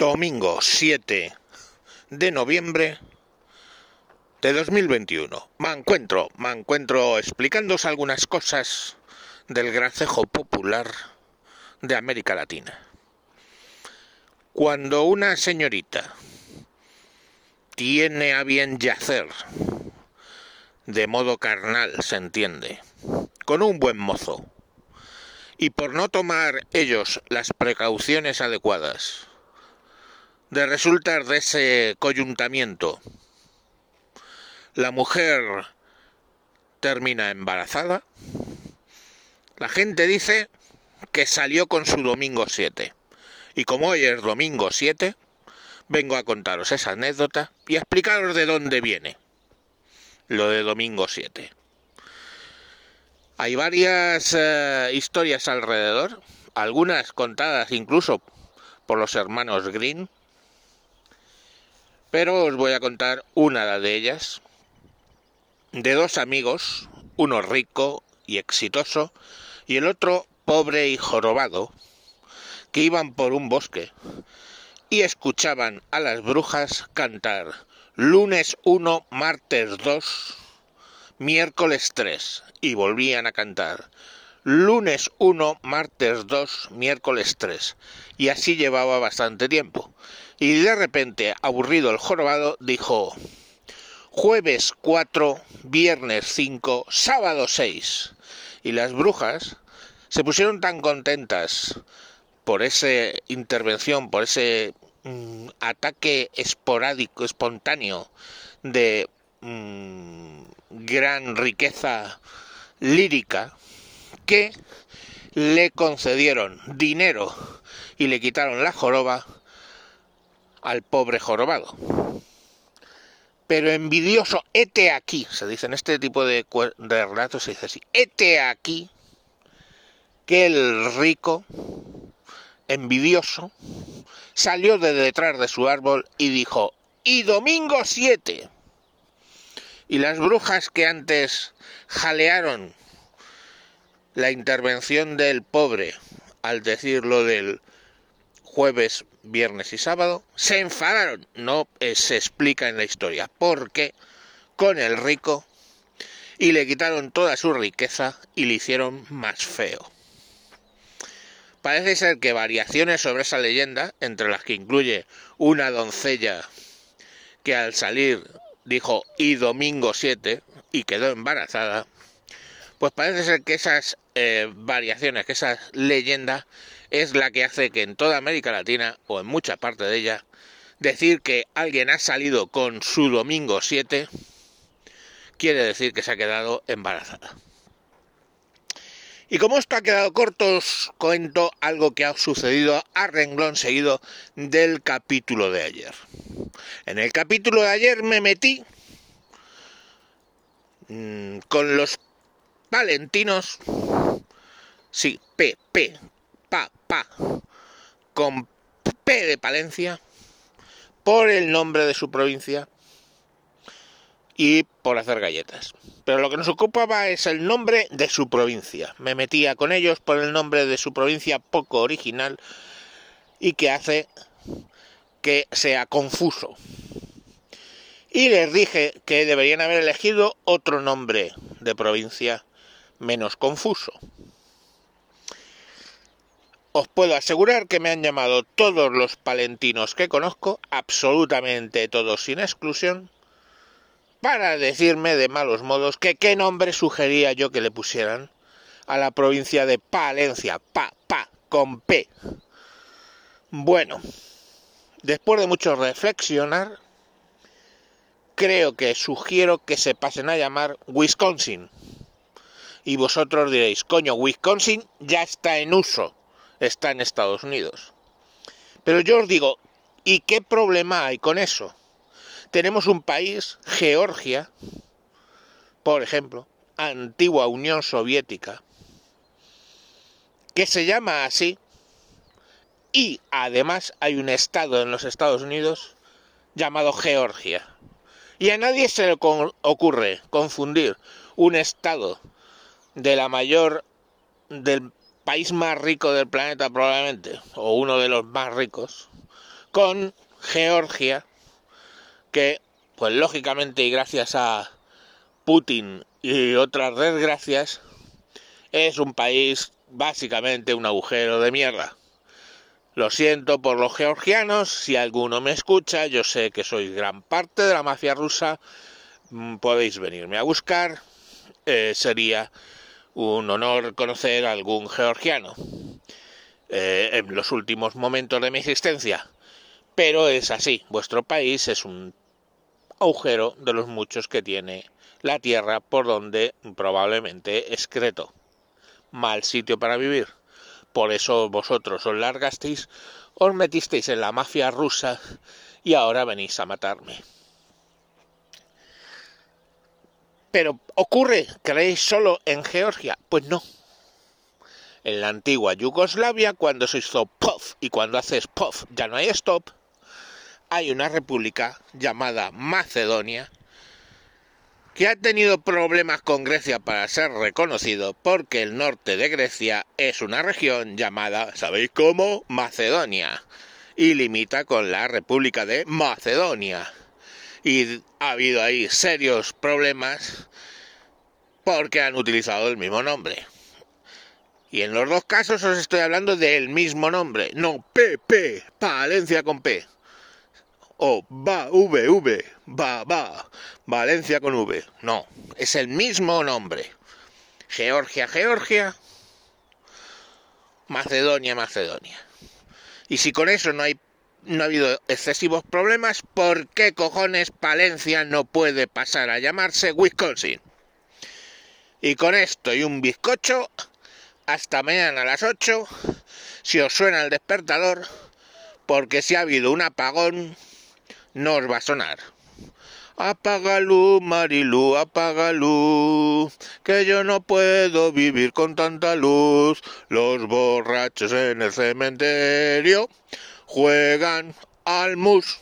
domingo 7 de noviembre de 2021. Me encuentro, me encuentro explicándoos algunas cosas del gracejo popular de América Latina. Cuando una señorita tiene a bien yacer de modo carnal, se entiende, con un buen mozo, y por no tomar ellos las precauciones adecuadas, de resultar de ese coyuntamiento, la mujer termina embarazada, la gente dice que salió con su domingo 7. Y como hoy es domingo 7, vengo a contaros esa anécdota y a explicaros de dónde viene lo de domingo 7. Hay varias eh, historias alrededor, algunas contadas incluso por los hermanos Green, pero os voy a contar una de ellas, de dos amigos, uno rico y exitoso, y el otro pobre y jorobado, que iban por un bosque y escuchaban a las brujas cantar lunes 1, martes 2, miércoles 3, y volvían a cantar lunes 1, martes 2, miércoles 3, y así llevaba bastante tiempo. Y de repente, aburrido el jorobado, dijo jueves 4, viernes 5, sábado 6. Y las brujas se pusieron tan contentas por esa intervención, por ese mm, ataque esporádico, espontáneo de mm, gran riqueza lírica, que le concedieron dinero y le quitaron la joroba al pobre jorobado. Pero envidioso, ete aquí, se dice en este tipo de, relatos, se dice así, ete aquí que el rico, envidioso, salió de detrás de su árbol y dijo, y domingo 7. Y las brujas que antes jalearon la intervención del pobre al decir lo del jueves, viernes y sábado, se enfadaron. No eh, se explica en la historia por qué con el rico y le quitaron toda su riqueza y le hicieron más feo. Parece ser que variaciones sobre esa leyenda, entre las que incluye una doncella que al salir dijo y domingo 7 y quedó embarazada, pues parece ser que esas eh, variaciones, que esa leyenda es la que hace que en toda América Latina, o en mucha parte de ella, decir que alguien ha salido con su domingo 7 quiere decir que se ha quedado embarazada. Y como esto ha quedado corto, os cuento algo que ha sucedido a renglón seguido del capítulo de ayer. En el capítulo de ayer me metí mmm, con los palentinos, sí, P, P, pa, pa, con P de Palencia, por el nombre de su provincia y por hacer galletas. Pero lo que nos ocupaba es el nombre de su provincia. Me metía con ellos por el nombre de su provincia poco original y que hace que sea confuso. Y les dije que deberían haber elegido otro nombre de provincia menos confuso. Os puedo asegurar que me han llamado todos los palentinos que conozco, absolutamente todos sin exclusión, para decirme de malos modos que qué nombre sugería yo que le pusieran a la provincia de Palencia, pa, pa, con P. Bueno, después de mucho reflexionar, creo que sugiero que se pasen a llamar Wisconsin. Y vosotros diréis, coño, Wisconsin ya está en uso está en Estados Unidos. Pero yo os digo, ¿y qué problema hay con eso? Tenemos un país, Georgia, por ejemplo, antigua Unión Soviética, que se llama así, y además hay un estado en los Estados Unidos llamado Georgia. Y a nadie se le ocurre confundir un estado de la mayor del país más rico del planeta probablemente, o uno de los más ricos, con Georgia, que, pues lógicamente y gracias a Putin y otras desgracias, es un país básicamente un agujero de mierda. Lo siento por los georgianos, si alguno me escucha, yo sé que sois gran parte de la mafia rusa, mm, podéis venirme a buscar, eh, sería un honor conocer a algún georgiano eh, en los últimos momentos de mi existencia. Pero es así, vuestro país es un agujero de los muchos que tiene la tierra por donde probablemente excreto. Mal sitio para vivir. Por eso vosotros os largasteis, os metisteis en la mafia rusa y ahora venís a matarme. Pero ocurre, ¿creéis solo en Georgia? Pues no. En la antigua Yugoslavia, cuando se hizo POF y cuando haces POF ya no hay stop, hay una república llamada Macedonia que ha tenido problemas con Grecia para ser reconocido porque el norte de Grecia es una región llamada, ¿sabéis cómo? Macedonia y limita con la República de Macedonia. Y ha habido ahí serios problemas porque han utilizado el mismo nombre. Y en los dos casos os estoy hablando del mismo nombre, no PP, Valencia con P o va, V, V, va, va, Valencia con V. No, es el mismo nombre. Georgia, Georgia, Macedonia, Macedonia. Y si con eso no hay no ha habido excesivos problemas, ¿por qué cojones Palencia no puede pasar a llamarse Wisconsin? Y con esto y un bizcocho, hasta mañana a las 8, si os suena el despertador, porque si ha habido un apagón, no os va a sonar. Marilu, apaga luz, que yo no puedo vivir con tanta luz. Los borrachos en el cementerio juegan al mus.